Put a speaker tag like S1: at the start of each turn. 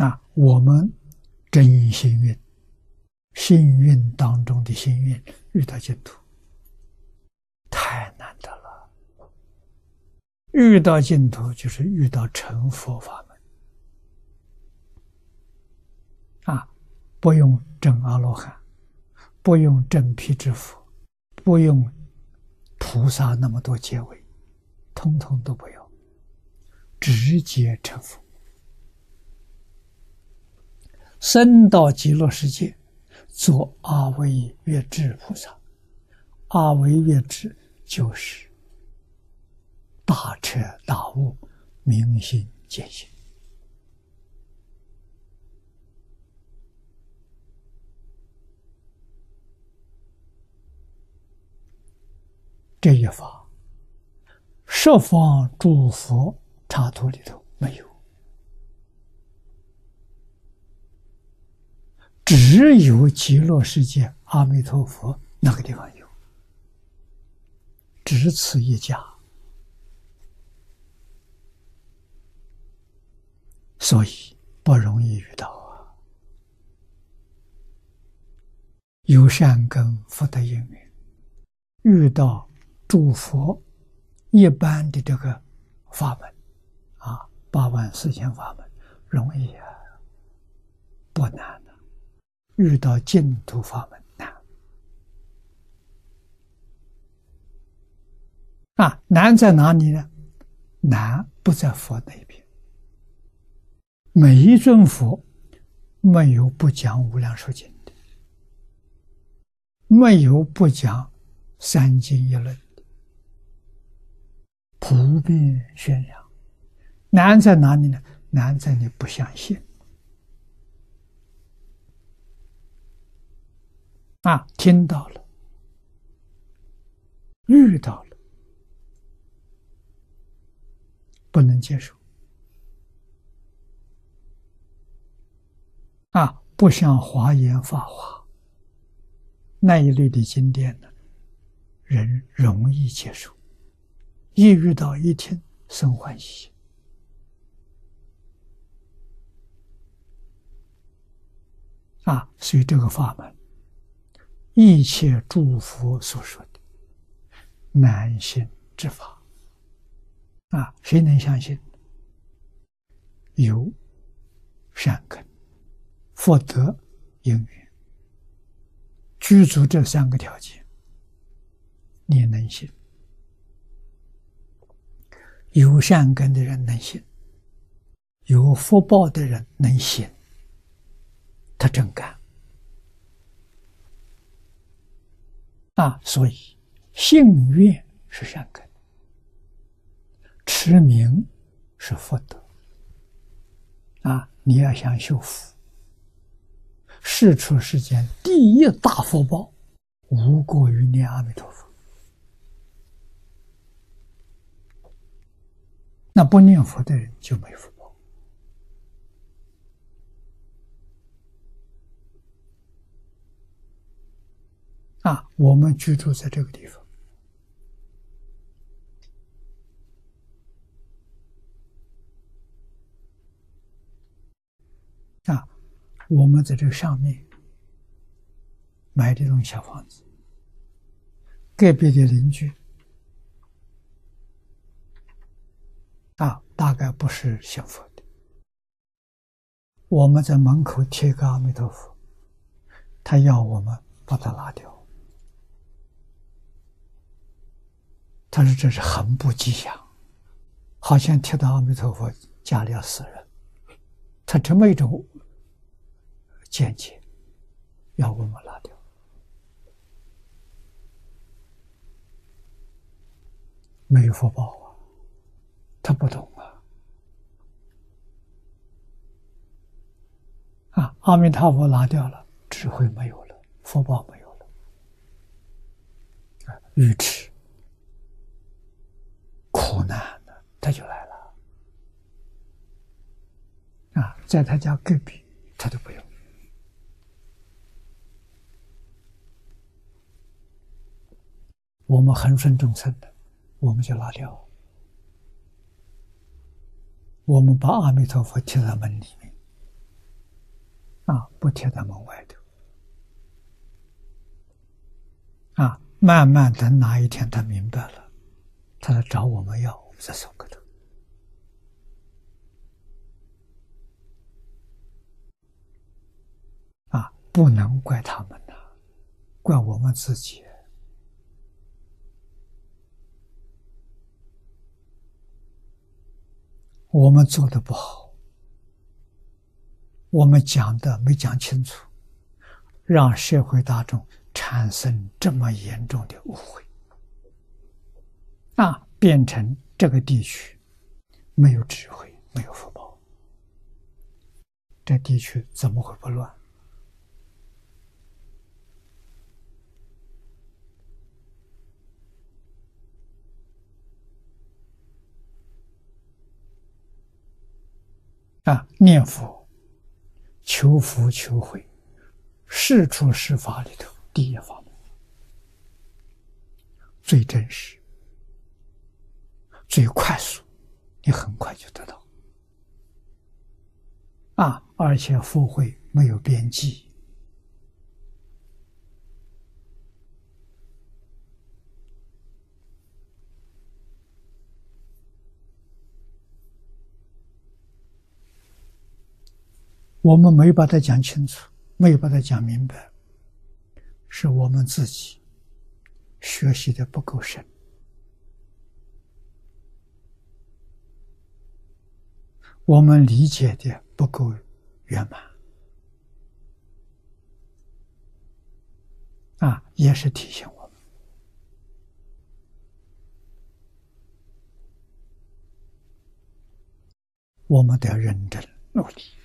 S1: 啊，我们真幸运，幸运当中的幸运，遇到净土，太难得了。遇到净土，就是遇到成佛法门，啊，不用证阿罗汉，不用正辟支佛，不用菩萨那么多结尾，通通都不要，直接成佛。生到极乐世界，做阿惟越智菩萨。阿惟越智就是大彻大悟、明心见性。这一法，十方诸佛刹土里头没有。只有极乐世界阿弥陀佛那个地方有，只此一家，所以不容易遇到啊。有善根福德因缘，遇到诸佛一般的这个法门啊，八万四千法门容易啊，遇到净土法门难啊！难在哪里呢？难不在佛那边。每一尊佛没有不讲无量寿经的，没有不讲三经一论的，普遍宣扬。难在哪里呢？难在你不相信。啊，听到了，遇到了，不能接受。啊，不像华严法华那一类的经典呢，人容易接受，一遇到一听生欢喜。啊，所以这个法门。一切诸佛所说的难信之法啊，谁能相信？有善根、福德、因缘，具足这三个条件，你能信？有善根的人能信，有福报的人能信，他真干。啊，所以信愿是善根，持名是福德。啊，你要想修福，世出世间第一大福报，无过于念阿弥陀佛。那不念佛的人就没福。啊，我们居住在这个地方，啊，我们在这上面买这种小房子，隔壁的邻居。啊，大概不是信佛的，我们在门口贴个阿弥陀佛，他要我们把它拿掉。他说：“这是很不吉祥，好像贴到阿弥陀佛家里要死人。”他这么一种见解，要我们拿掉。没有福报啊，他不懂啊！啊，阿弥陀佛拿掉了，智慧没有了，福报没有了，啊，愚痴。苦难的，他就来了啊！在他家隔壁，他都不用。我们恒顺众生的，我们就拿掉。我们把阿弥陀佛贴在门里面，啊，不贴在门外头。啊，慢慢等哪一天他明白了，他来找我们要，我们再送给他。不能怪他们呐，怪我们自己。我们做的不好，我们讲的没讲清楚，让社会大众产生这么严重的误会，啊，变成这个地区没有智慧，没有福报，这地区怎么会不乱？啊，念佛、求福、求慧，是出是法里头第一法门，最真实、最快速，你很快就得到。啊，而且福慧没有边际。我们没把它讲清楚，没有把它讲明白，是我们自己学习的不够深，我们理解的不够圆满，啊，也是提醒我们，我们得认真努力。